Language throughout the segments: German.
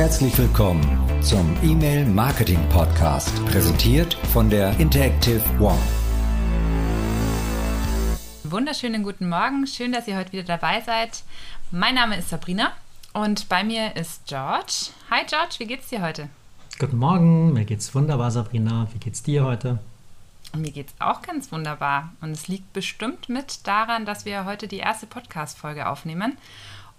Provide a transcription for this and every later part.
Herzlich willkommen zum E-Mail Marketing Podcast, präsentiert von der Interactive One. Wunderschönen guten Morgen, schön, dass ihr heute wieder dabei seid. Mein Name ist Sabrina und bei mir ist George. Hi George, wie geht's dir heute? Guten Morgen, mir geht's wunderbar, Sabrina. Wie geht's dir heute? Mir geht's auch ganz wunderbar. Und es liegt bestimmt mit daran, dass wir heute die erste Podcast-Folge aufnehmen.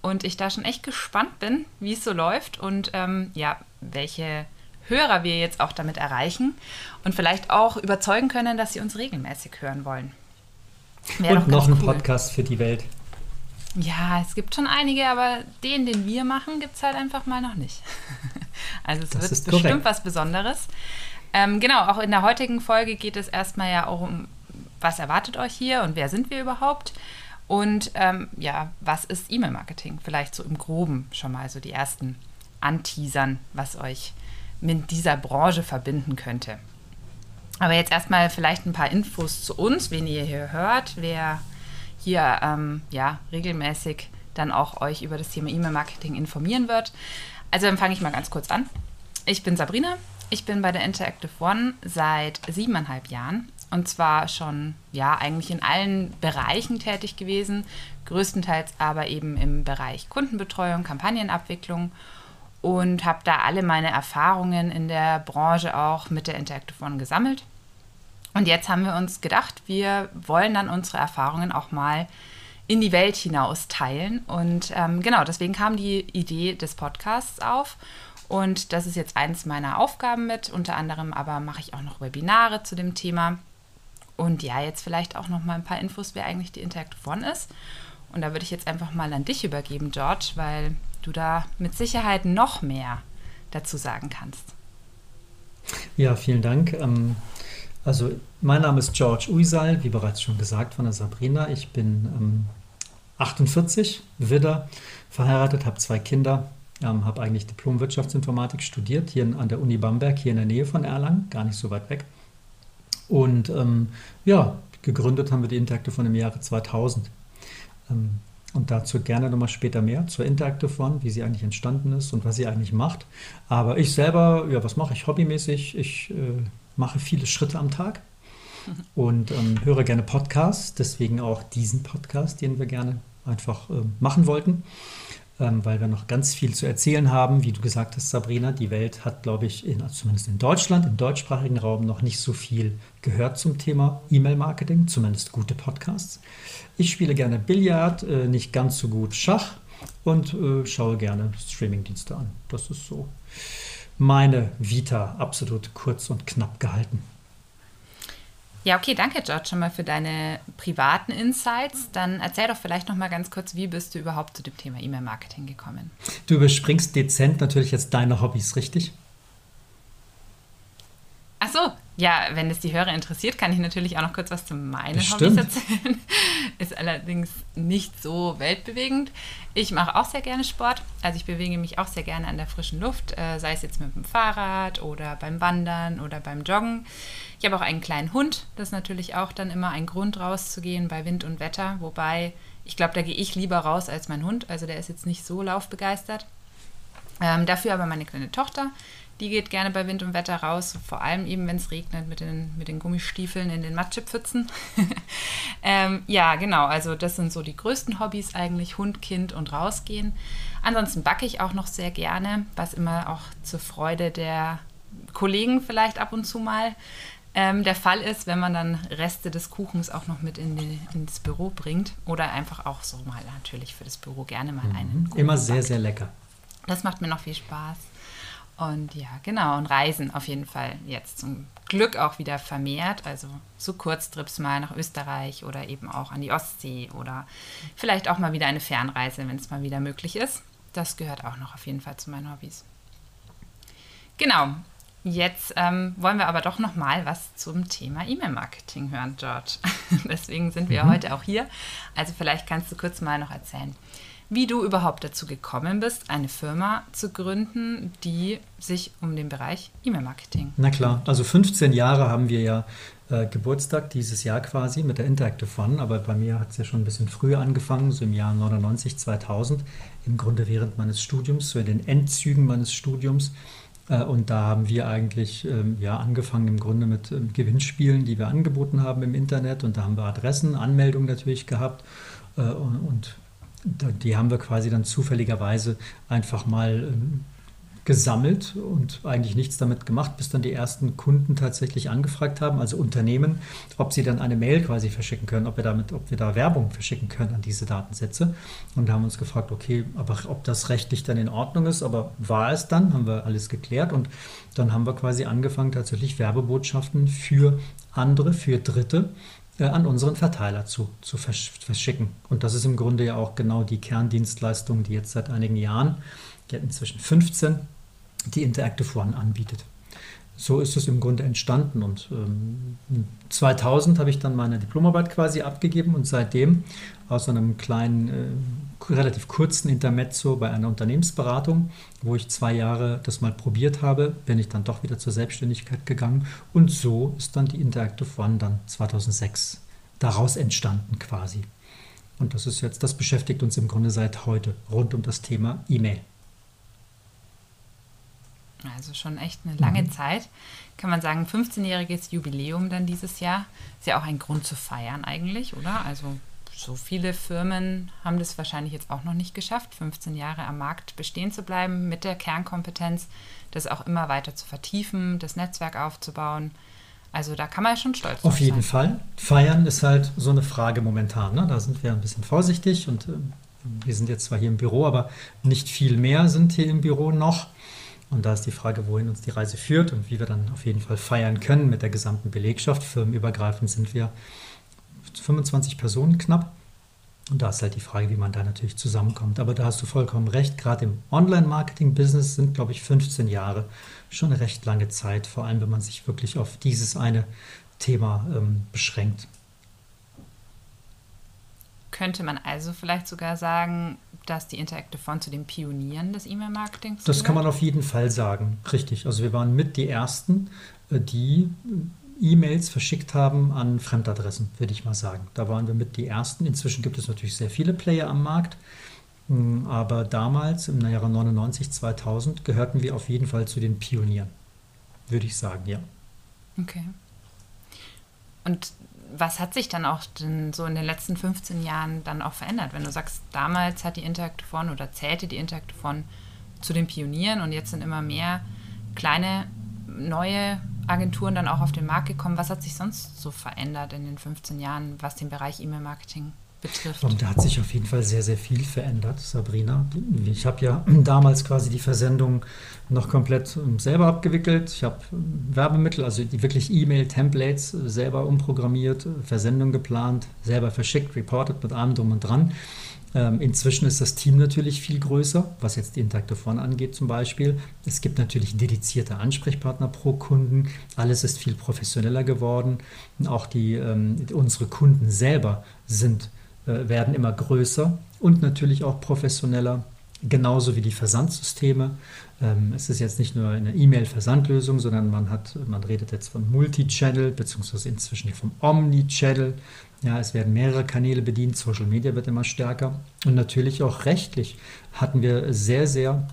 Und ich da schon echt gespannt bin, wie es so läuft und ähm, ja, welche Hörer wir jetzt auch damit erreichen und vielleicht auch überzeugen können, dass sie uns regelmäßig hören wollen. Wäre und noch ein cool. Podcast für die Welt. Ja, es gibt schon einige, aber den, den wir machen, gibt es halt einfach mal noch nicht. also es das wird bestimmt korrekt. was Besonderes. Ähm, genau, auch in der heutigen Folge geht es erstmal ja auch um, was erwartet euch hier und wer sind wir überhaupt? Und ähm, ja, was ist E-Mail-Marketing? Vielleicht so im Groben schon mal so die ersten Anteasern, was euch mit dieser Branche verbinden könnte. Aber jetzt erstmal vielleicht ein paar Infos zu uns, wen ihr hier hört, wer hier ähm, ja, regelmäßig dann auch euch über das Thema E-Mail-Marketing informieren wird. Also dann fange ich mal ganz kurz an. Ich bin Sabrina, ich bin bei der Interactive One seit siebeneinhalb Jahren und zwar schon, ja, eigentlich in allen Bereichen tätig gewesen, größtenteils aber eben im Bereich Kundenbetreuung, Kampagnenabwicklung und habe da alle meine Erfahrungen in der Branche auch mit der Interactive One gesammelt. Und jetzt haben wir uns gedacht, wir wollen dann unsere Erfahrungen auch mal in die Welt hinaus teilen. Und ähm, genau, deswegen kam die Idee des Podcasts auf. Und das ist jetzt eins meiner Aufgaben mit. Unter anderem aber mache ich auch noch Webinare zu dem Thema. Und ja, jetzt vielleicht auch noch mal ein paar Infos, wer eigentlich die Interactive One ist. Und da würde ich jetzt einfach mal an dich übergeben, George, weil du da mit Sicherheit noch mehr dazu sagen kannst. Ja, vielen Dank. Ähm, also mein Name ist George Uisal, wie bereits schon gesagt von der Sabrina. Ich bin 48, ähm, Widder, verheiratet, habe zwei Kinder, ähm, habe eigentlich Diplom-Wirtschaftsinformatik studiert, hier an der Uni Bamberg, hier in der Nähe von Erlangen, gar nicht so weit weg. Und ähm, ja, gegründet haben wir die Interactive von im Jahre 2000. Ähm, und dazu gerne nochmal später mehr zur Interactive One, wie sie eigentlich entstanden ist und was sie eigentlich macht. Aber ich selber, ja, was mache ich hobbymäßig? Ich äh, mache viele Schritte am Tag und ähm, höre gerne Podcasts, deswegen auch diesen Podcast, den wir gerne einfach äh, machen wollten ähm, weil wir noch ganz viel zu erzählen haben. Wie du gesagt hast, Sabrina, die Welt hat, glaube ich, in, also zumindest in Deutschland, im deutschsprachigen Raum noch nicht so viel gehört zum Thema E-Mail-Marketing, zumindest gute Podcasts. Ich spiele gerne Billard, äh, nicht ganz so gut Schach und äh, schaue gerne Streamingdienste an. Das ist so meine Vita, absolut kurz und knapp gehalten. Ja, okay, danke George schon mal für deine privaten Insights. Dann erzähl doch vielleicht noch mal ganz kurz, wie bist du überhaupt zu dem Thema E-Mail-Marketing gekommen? Du überspringst dezent natürlich jetzt deine Hobbys, richtig? Ach so, ja, wenn es die Hörer interessiert, kann ich natürlich auch noch kurz was zu meinen Bestimmt. Hobbys erzählen. Ist allerdings nicht so weltbewegend. Ich mache auch sehr gerne Sport. Also ich bewege mich auch sehr gerne an der frischen Luft, äh, sei es jetzt mit dem Fahrrad oder beim Wandern oder beim Joggen. Ich habe auch einen kleinen Hund. Das ist natürlich auch dann immer ein Grund rauszugehen bei Wind und Wetter. Wobei, ich glaube, da gehe ich lieber raus als mein Hund. Also der ist jetzt nicht so laufbegeistert. Ähm, dafür aber meine kleine Tochter, die geht gerne bei Wind und Wetter raus, vor allem eben, wenn es regnet, mit den, mit den Gummistiefeln in den Matschepfützen. ähm, ja, genau, also das sind so die größten Hobbys eigentlich, Hund, Kind und rausgehen. Ansonsten backe ich auch noch sehr gerne, was immer auch zur Freude der Kollegen vielleicht ab und zu mal ähm, der Fall ist, wenn man dann Reste des Kuchens auch noch mit in die, ins Büro bringt oder einfach auch so mal natürlich für das Büro gerne mal einen. Mhm. Immer sehr, backt. sehr lecker. Das macht mir noch viel Spaß. Und ja, genau. Und Reisen auf jeden Fall jetzt zum Glück auch wieder vermehrt. Also so Kurztrips mal nach Österreich oder eben auch an die Ostsee oder vielleicht auch mal wieder eine Fernreise, wenn es mal wieder möglich ist. Das gehört auch noch auf jeden Fall zu meinen Hobbys. Genau. Jetzt ähm, wollen wir aber doch noch mal was zum Thema E-Mail-Marketing hören, George. Deswegen sind wir mhm. heute auch hier. Also vielleicht kannst du kurz mal noch erzählen, wie du überhaupt dazu gekommen bist, eine Firma zu gründen, die sich um den Bereich E-Mail-Marketing. Na klar, also 15 Jahre haben wir ja äh, Geburtstag dieses Jahr quasi mit der Interactive One, aber bei mir hat es ja schon ein bisschen früher angefangen, so im Jahr 99, 2000, im Grunde während meines Studiums, so in den Endzügen meines Studiums. Äh, und da haben wir eigentlich ähm, ja, angefangen im Grunde mit ähm, Gewinnspielen, die wir angeboten haben im Internet. Und da haben wir Adressen, Anmeldungen natürlich gehabt. Äh, und, und die haben wir quasi dann zufälligerweise einfach mal ähm, gesammelt und eigentlich nichts damit gemacht, bis dann die ersten Kunden tatsächlich angefragt haben, also Unternehmen, ob sie dann eine Mail quasi verschicken können, ob wir damit, ob wir da Werbung verschicken können an diese Datensätze. Und haben uns gefragt, okay, aber ob das rechtlich dann in Ordnung ist, aber war es dann, haben wir alles geklärt und dann haben wir quasi angefangen, tatsächlich Werbebotschaften für andere, für Dritte an unseren Verteiler zu, zu verschicken. Und das ist im Grunde ja auch genau die Kerndienstleistung, die jetzt seit einigen Jahren hat inzwischen 15, die Interactive One anbietet. So ist es im Grunde entstanden und ähm, 2000 habe ich dann meine Diplomarbeit quasi abgegeben und seitdem aus einem kleinen, äh, relativ kurzen Intermezzo bei einer Unternehmensberatung, wo ich zwei Jahre das mal probiert habe, bin ich dann doch wieder zur Selbstständigkeit gegangen und so ist dann die Interactive One dann 2006 daraus entstanden quasi. Und das ist jetzt, das beschäftigt uns im Grunde seit heute rund um das Thema E-Mail. Also schon echt eine lange mhm. Zeit. Kann man sagen, 15-jähriges Jubiläum dann dieses Jahr. Ist ja auch ein Grund zu feiern eigentlich, oder? Also so viele Firmen haben das wahrscheinlich jetzt auch noch nicht geschafft, 15 Jahre am Markt bestehen zu bleiben mit der Kernkompetenz, das auch immer weiter zu vertiefen, das Netzwerk aufzubauen. Also da kann man ja schon stolz sein. Auf jeden Fall. Feiern ist halt so eine Frage momentan. Ne? Da sind wir ein bisschen vorsichtig und äh, wir sind jetzt zwar hier im Büro, aber nicht viel mehr sind hier im Büro noch. Und da ist die Frage, wohin uns die Reise führt und wie wir dann auf jeden Fall feiern können mit der gesamten Belegschaft. Firmenübergreifend sind wir 25 Personen knapp. Und da ist halt die Frage, wie man da natürlich zusammenkommt. Aber da hast du vollkommen recht. Gerade im Online-Marketing-Business sind, glaube ich, 15 Jahre schon eine recht lange Zeit, vor allem wenn man sich wirklich auf dieses eine Thema ähm, beschränkt. Könnte man also vielleicht sogar sagen, dass die Interactive Font zu den Pionieren des E-Mail-Marketings Das kann man auf jeden Fall sagen, richtig. Also wir waren mit die Ersten, äh, die E-Mails verschickt haben an Fremdadressen, würde ich mal sagen. Da waren wir mit die Ersten. Inzwischen gibt es natürlich sehr viele Player am Markt. Hm, aber damals, im Jahre 99, 2000, gehörten wir auf jeden Fall zu den Pionieren. Würde ich sagen, ja. Okay. Und was hat sich dann auch so in den letzten 15 Jahren dann auch verändert? Wenn du sagst, damals hat die Interactive One oder zählte die Interactive One zu den Pionieren und jetzt sind immer mehr kleine neue Agenturen dann auch auf den Markt gekommen. Was hat sich sonst so verändert in den 15 Jahren, was den Bereich E-Mail-Marketing betrifft. Und da hat sich auf jeden Fall sehr, sehr viel verändert, Sabrina. Ich habe ja damals quasi die Versendung noch komplett ähm, selber abgewickelt. Ich habe ähm, Werbemittel, also die wirklich E-Mail-Templates äh, selber umprogrammiert, Versendung geplant, selber verschickt, reported mit allem drum und dran. Ähm, inzwischen ist das Team natürlich viel größer, was jetzt die Interactive One angeht zum Beispiel. Es gibt natürlich dedizierte Ansprechpartner pro Kunden. Alles ist viel professioneller geworden. Auch die, ähm, unsere Kunden selber sind äh, werden immer größer und natürlich auch professioneller, genauso wie die Versandsysteme. Ähm, es ist jetzt nicht nur eine E-Mail-Versandlösung, sondern man, hat, man redet jetzt von Multi-Channel, beziehungsweise inzwischen vom Omni-Channel. Ja, es werden mehrere Kanäle bedient, Social Media wird immer stärker. Und natürlich auch rechtlich hatten wir sehr, sehr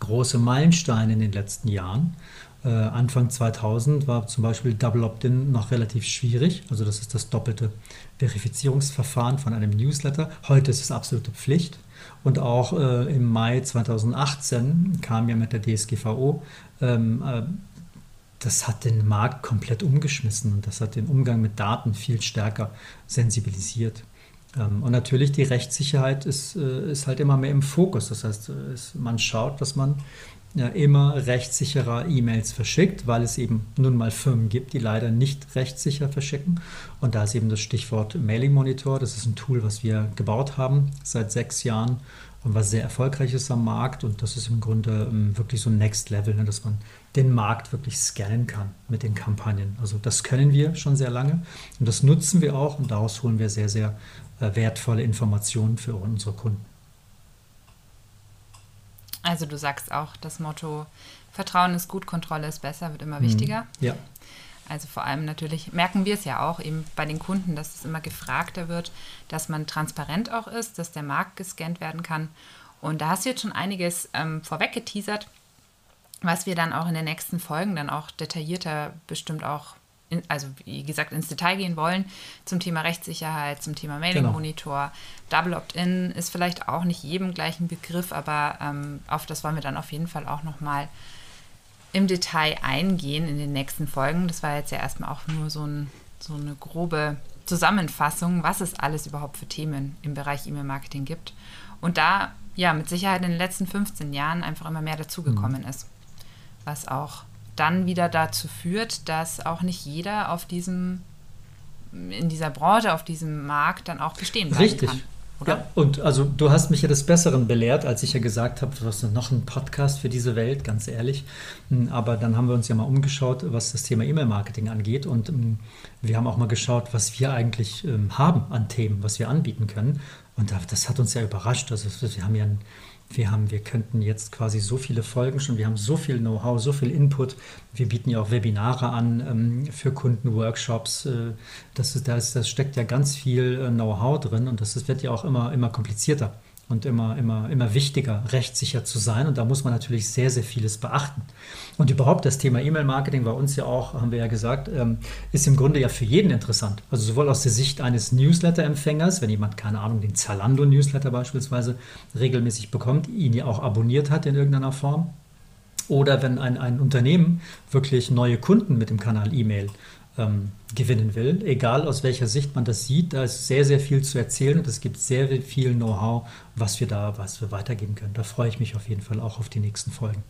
große Meilensteine in den letzten Jahren. Äh, Anfang 2000 war zum Beispiel Double Opt-in noch relativ schwierig. Also das ist das doppelte Verifizierungsverfahren von einem Newsletter. Heute ist es absolute Pflicht. Und auch äh, im Mai 2018 kam ja mit der DSGVO, ähm, äh, das hat den Markt komplett umgeschmissen und das hat den Umgang mit Daten viel stärker sensibilisiert. Ähm, und natürlich die Rechtssicherheit ist, äh, ist halt immer mehr im Fokus. Das heißt, äh, man schaut, dass man immer rechtssicherer E-Mails verschickt, weil es eben nun mal Firmen gibt, die leider nicht rechtssicher verschicken. Und da ist eben das Stichwort Mailing Monitor. Das ist ein Tool, was wir gebaut haben seit sechs Jahren und was sehr erfolgreich ist am Markt. Und das ist im Grunde ähm, wirklich so ein Next Level, ne, dass man den Markt wirklich scannen kann mit den Kampagnen. Also das können wir schon sehr lange und das nutzen wir auch und daraus holen wir sehr, sehr wertvolle Informationen für unsere Kunden. Also du sagst auch das Motto, Vertrauen ist gut, Kontrolle ist besser, wird immer mhm. wichtiger. Ja. Also vor allem natürlich merken wir es ja auch eben bei den Kunden, dass es immer gefragter wird, dass man transparent auch ist, dass der Markt gescannt werden kann. Und da hast du jetzt schon einiges ähm, vorweg geteasert, was wir dann auch in den nächsten Folgen dann auch detaillierter bestimmt auch, in, also wie gesagt, ins Detail gehen wollen zum Thema Rechtssicherheit, zum Thema Mailing-Monitor. Genau. Double Opt-in ist vielleicht auch nicht jedem gleichen Begriff, aber ähm, auf das wollen wir dann auf jeden Fall auch nochmal im Detail eingehen in den nächsten Folgen. Das war jetzt ja erstmal auch nur so, ein, so eine grobe Zusammenfassung, was es alles überhaupt für Themen im Bereich E-Mail-Marketing gibt. Und da ja mit Sicherheit in den letzten 15 Jahren einfach immer mehr dazugekommen mhm. ist. Was auch dann wieder dazu führt, dass auch nicht jeder auf diesem, in dieser Branche, auf diesem Markt dann auch bestehen bleiben Richtig. kann. Oder? Ja, und also du hast mich ja des Besseren belehrt, als ich ja gesagt habe, du hast noch einen Podcast für diese Welt, ganz ehrlich. Hm, aber dann haben wir uns ja mal umgeschaut, was das Thema E-Mail-Marketing angeht. Und hm, wir haben auch mal geschaut, was wir eigentlich ähm, haben an Themen, was wir anbieten können. Und das hat uns ja überrascht. Also wir haben ja ein wir haben, wir könnten jetzt quasi so viele Folgen schon, wir haben so viel Know-how, so viel Input. Wir bieten ja auch Webinare an ähm, für Kunden, Workshops. Äh, das, ist, das, das steckt ja ganz viel äh, Know-how drin und das, das wird ja auch immer, immer komplizierter und immer, immer, immer wichtiger, rechtssicher zu sein. Und da muss man natürlich sehr, sehr vieles beachten. Und überhaupt das Thema E-Mail-Marketing bei uns ja auch, haben wir ja gesagt, ähm, ist im Grunde ja für jeden interessant. Also sowohl aus der Sicht eines Newsletter-Empfängers, wenn jemand, keine Ahnung, den Zalando-Newsletter beispielsweise regelmäßig bekommt, ihn ja auch abonniert hat in irgendeiner Form. Oder wenn ein, ein Unternehmen wirklich neue Kunden mit dem Kanal E-Mail ähm, gewinnen will, egal aus welcher Sicht man das sieht, da ist sehr, sehr viel zu erzählen und es gibt sehr viel Know-how, was wir da, was wir weitergeben können. Da freue ich mich auf jeden Fall auch auf die nächsten Folgen.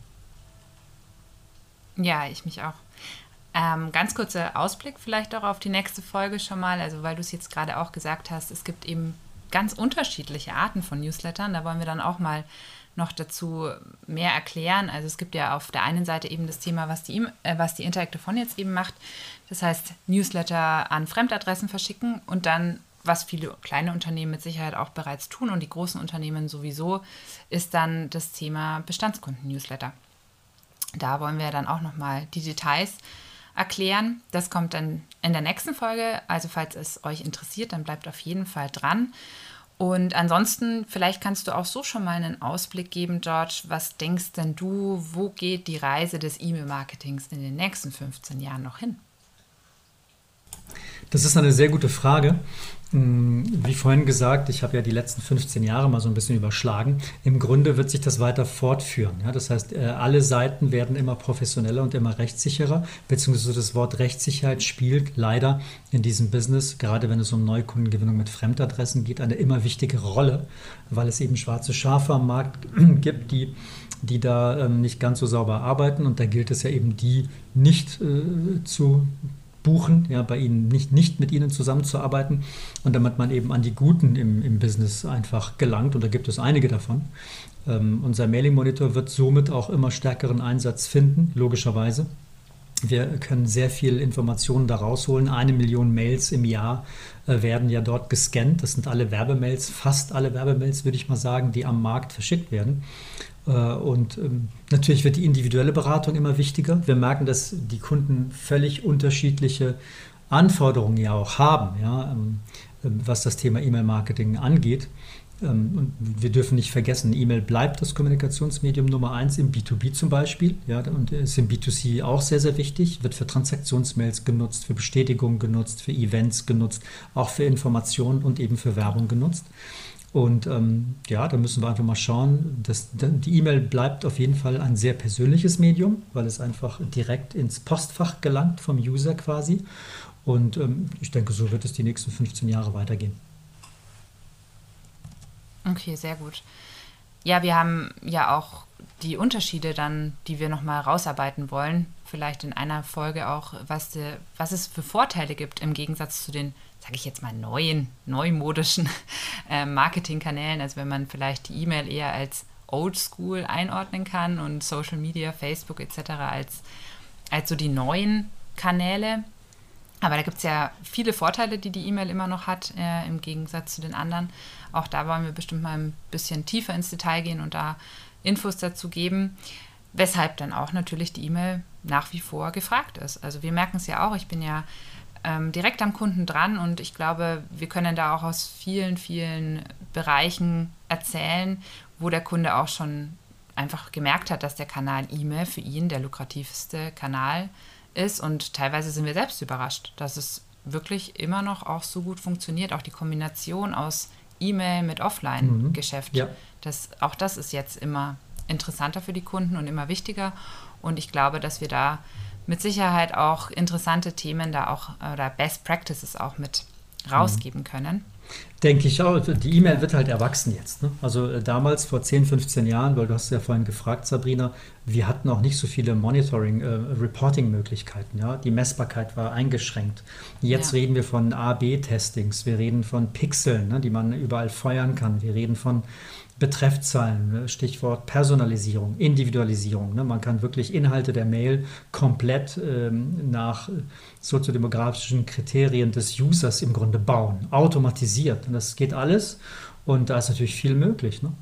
Ja, ich mich auch. Ähm, ganz kurzer Ausblick vielleicht auch auf die nächste Folge schon mal, also weil du es jetzt gerade auch gesagt hast, es gibt eben ganz unterschiedliche Arten von Newslettern. Da wollen wir dann auch mal noch dazu mehr erklären. Also es gibt ja auf der einen Seite eben das Thema, was die, äh, was die Interactive jetzt eben macht. Das heißt, Newsletter an Fremdadressen verschicken und dann, was viele kleine Unternehmen mit Sicherheit auch bereits tun und die großen Unternehmen sowieso, ist dann das Thema Bestandskunden-Newsletter. Da wollen wir dann auch nochmal die Details erklären. Das kommt dann in der nächsten Folge. Also falls es euch interessiert, dann bleibt auf jeden Fall dran. Und ansonsten, vielleicht kannst du auch so schon mal einen Ausblick geben, George. Was denkst denn du, wo geht die Reise des E-Mail-Marketings in den nächsten 15 Jahren noch hin? Das ist eine sehr gute Frage. Mm, wie vorhin gesagt, ich habe ja die letzten 15 Jahre mal so ein bisschen überschlagen. Im Grunde wird sich das weiter fortführen. Ja? Das heißt, äh, alle Seiten werden immer professioneller und immer rechtssicherer, beziehungsweise das Wort Rechtssicherheit spielt leider in diesem Business, gerade wenn es um Neukundengewinnung mit Fremdadressen geht, eine immer wichtigere Rolle, weil es eben schwarze Schafe am Markt gibt, die die da ähm, nicht ganz so sauber arbeiten und da gilt es ja eben, die nicht äh, zu buchen, ja, bei ihnen nicht, nicht mit ihnen zusammenzuarbeiten und damit man eben an die Guten im, im Business einfach gelangt und da gibt es einige davon. Ähm, unser Mailing-Monitor wird somit auch immer stärkeren Einsatz finden, logischerweise. Wir können sehr viel Informationen da rausholen. Eine Million Mails im Jahr äh, werden ja dort gescannt. Das sind alle Werbemails, fast alle Werbemails, würde ich mal sagen, die am Markt verschickt werden. Äh, und ähm, natürlich wird die individuelle Beratung immer wichtiger. Wir merken, dass die Kunden völlig unterschiedliche Anforderungen ja auch haben, ja, ähm, ähm, was das Thema E-Mail-Marketing angeht. Und wir dürfen nicht vergessen, E-Mail bleibt das Kommunikationsmedium Nummer eins im B2B zum Beispiel. Ja, und ist im B2C auch sehr, sehr wichtig. Wird für Transaktionsmails genutzt, für Bestätigungen genutzt, für Events genutzt, auch für Informationen und eben für Werbung genutzt. Und ähm, ja, da müssen wir einfach mal schauen. Dass, die E-Mail bleibt auf jeden Fall ein sehr persönliches Medium, weil es einfach direkt ins Postfach gelangt vom User quasi. Und ähm, ich denke, so wird es die nächsten 15 Jahre weitergehen. Okay, sehr gut. Ja, wir haben ja auch die Unterschiede dann, die wir nochmal rausarbeiten wollen. Vielleicht in einer Folge auch, was, de, was es für Vorteile gibt im Gegensatz zu den sage ich jetzt mal, neuen, neumodischen äh, Marketingkanälen. Also wenn man vielleicht die E-Mail eher als Oldschool einordnen kann und Social Media, Facebook etc. als, als so die neuen Kanäle. Aber da gibt es ja viele Vorteile, die die E-Mail immer noch hat, äh, im Gegensatz zu den anderen. Auch da wollen wir bestimmt mal ein bisschen tiefer ins Detail gehen und da Infos dazu geben, weshalb dann auch natürlich die E-Mail nach wie vor gefragt ist. Also wir merken es ja auch, ich bin ja ähm, direkt am Kunden dran und ich glaube, wir können da auch aus vielen, vielen Bereichen erzählen, wo der Kunde auch schon einfach gemerkt hat, dass der Kanal E-Mail für ihn der lukrativste Kanal ist und teilweise sind wir selbst überrascht, dass es wirklich immer noch auch so gut funktioniert, auch die Kombination aus E-Mail mit Offline-Geschäft. Mhm. Ja. Das, auch das ist jetzt immer interessanter für die Kunden und immer wichtiger. Und ich glaube, dass wir da mit Sicherheit auch interessante Themen da auch oder Best Practices auch mit rausgeben können. Denke ich auch. Die E-Mail wird halt erwachsen jetzt. Ne? Also äh, damals vor 10, 15 Jahren, weil du hast ja vorhin gefragt, Sabrina, wir hatten auch nicht so viele Monitoring, äh, Reporting-Möglichkeiten. Ja? Die Messbarkeit war eingeschränkt. Jetzt ja. reden wir von A-B-Testings, wir reden von Pixeln, ne, die man überall feuern kann. Wir reden von Betreffzahlen, ne? Stichwort Personalisierung, Individualisierung. Ne? Man kann wirklich Inhalte der Mail komplett ähm, nach soziodemografischen Kriterien des Users im Grunde bauen, automatisiert. Und das geht alles. Und da ist natürlich viel möglich. Ne?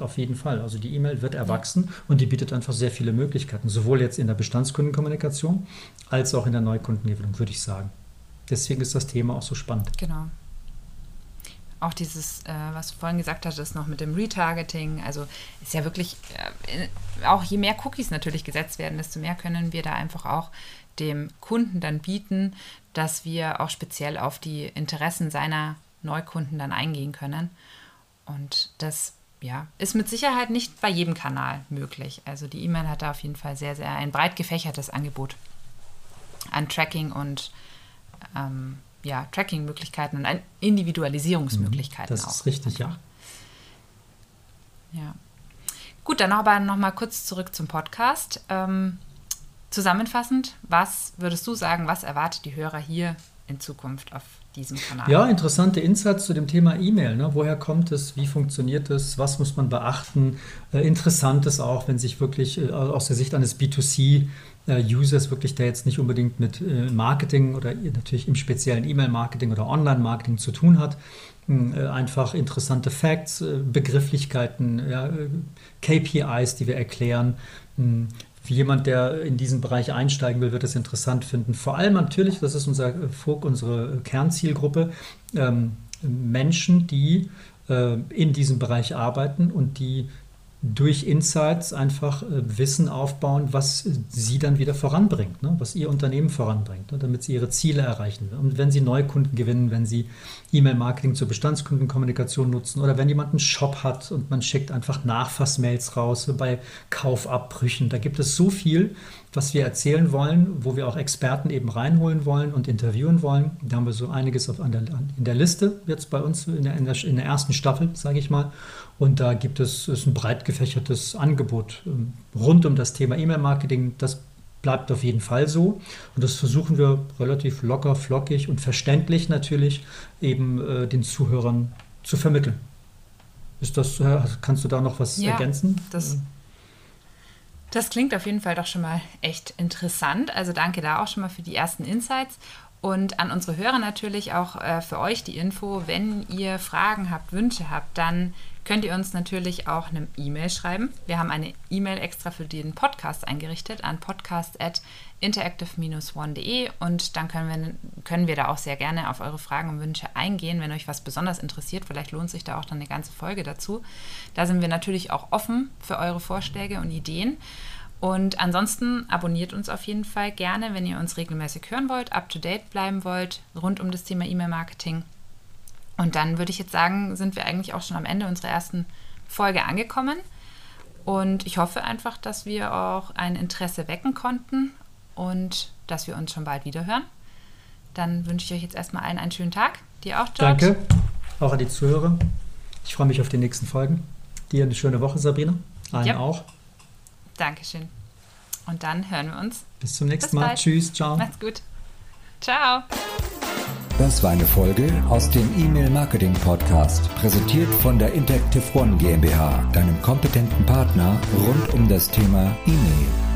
Auf jeden Fall. Also die E-Mail wird erwachsen und die bietet einfach sehr viele Möglichkeiten, sowohl jetzt in der Bestandskundenkommunikation als auch in der Neukundengewinnung, würde ich sagen. Deswegen ist das Thema auch so spannend. Genau auch dieses, äh, was du vorhin gesagt hattest, noch mit dem Retargeting. Also ist ja wirklich, äh, auch je mehr Cookies natürlich gesetzt werden, desto mehr können wir da einfach auch dem Kunden dann bieten, dass wir auch speziell auf die Interessen seiner Neukunden dann eingehen können. Und das ja, ist mit Sicherheit nicht bei jedem Kanal möglich. Also die E-Mail hat da auf jeden Fall sehr, sehr ein breit gefächertes Angebot an Tracking und ähm, ja, Tracking-Möglichkeiten und Individualisierungsmöglichkeiten das auch. Das ist richtig, ja. Ja. Gut, dann aber noch mal kurz zurück zum Podcast. Ähm, zusammenfassend, was würdest du sagen, was erwartet die Hörer hier in Zukunft auf diesem Kanal? Ja, interessante Insights zu dem Thema E-Mail. Ne? Woher kommt es? Wie funktioniert es? Was muss man beachten? Äh, Interessantes auch, wenn sich wirklich äh, aus der Sicht eines B2C äh, Users wirklich da jetzt nicht unbedingt mit äh, Marketing oder natürlich im speziellen E-Mail-Marketing oder Online-Marketing zu tun hat. Hm, äh, einfach interessante Facts, Begrifflichkeiten, ja, KPIs, die wir erklären. Hm, für jemand, der in diesen Bereich einsteigen will, wird es interessant finden. Vor allem natürlich, das ist unser unsere Kernzielgruppe, ähm, Menschen, die in diesem Bereich arbeiten und die durch Insights einfach äh, Wissen aufbauen, was sie dann wieder voranbringt, ne? was ihr Unternehmen voranbringt, ne? damit sie ihre Ziele erreichen. Und wenn sie Neukunden gewinnen, wenn sie E-Mail-Marketing zur Bestandskundenkommunikation nutzen oder wenn jemand einen Shop hat und man schickt einfach Nachfassmails raus bei Kaufabbrüchen, da gibt es so viel, was wir erzählen wollen, wo wir auch Experten eben reinholen wollen und interviewen wollen. Da haben wir so einiges auf, der, in der Liste jetzt bei uns in der, in der, in der ersten Staffel, sage ich mal. Und da gibt es ist ein breit gefächertes Angebot ähm, rund um das Thema E-Mail-Marketing. Das bleibt auf jeden Fall so. Und das versuchen wir relativ locker, flockig und verständlich natürlich eben äh, den Zuhörern zu vermitteln. Ist das, äh, kannst du da noch was ja, ergänzen? Das, das klingt auf jeden Fall doch schon mal echt interessant. Also danke da auch schon mal für die ersten Insights. Und an unsere Hörer natürlich auch äh, für euch die Info, wenn ihr Fragen habt, Wünsche habt, dann könnt ihr uns natürlich auch eine E-Mail schreiben. Wir haben eine E-Mail extra für den Podcast eingerichtet an podcast.interactive-one.de und dann können wir, können wir da auch sehr gerne auf eure Fragen und Wünsche eingehen, wenn euch was besonders interessiert. Vielleicht lohnt sich da auch dann eine ganze Folge dazu. Da sind wir natürlich auch offen für eure Vorschläge und Ideen. Und ansonsten abonniert uns auf jeden Fall gerne, wenn ihr uns regelmäßig hören wollt, up-to-date bleiben wollt, rund um das Thema E-Mail-Marketing. Und dann würde ich jetzt sagen, sind wir eigentlich auch schon am Ende unserer ersten Folge angekommen. Und ich hoffe einfach, dass wir auch ein Interesse wecken konnten und dass wir uns schon bald wieder hören. Dann wünsche ich euch jetzt erstmal allen einen schönen Tag. Dir auch, George. Danke, auch an die Zuhörer. Ich freue mich auf die nächsten Folgen. Dir eine schöne Woche, Sabrina. Allen ja. auch. Dankeschön. Und dann hören wir uns. Bis zum nächsten Bis Mal. Bald. Tschüss, ciao. Macht's gut. Ciao. Das war eine Folge aus dem E-Mail Marketing Podcast, präsentiert von der Interactive One GmbH, deinem kompetenten Partner rund um das Thema E-Mail.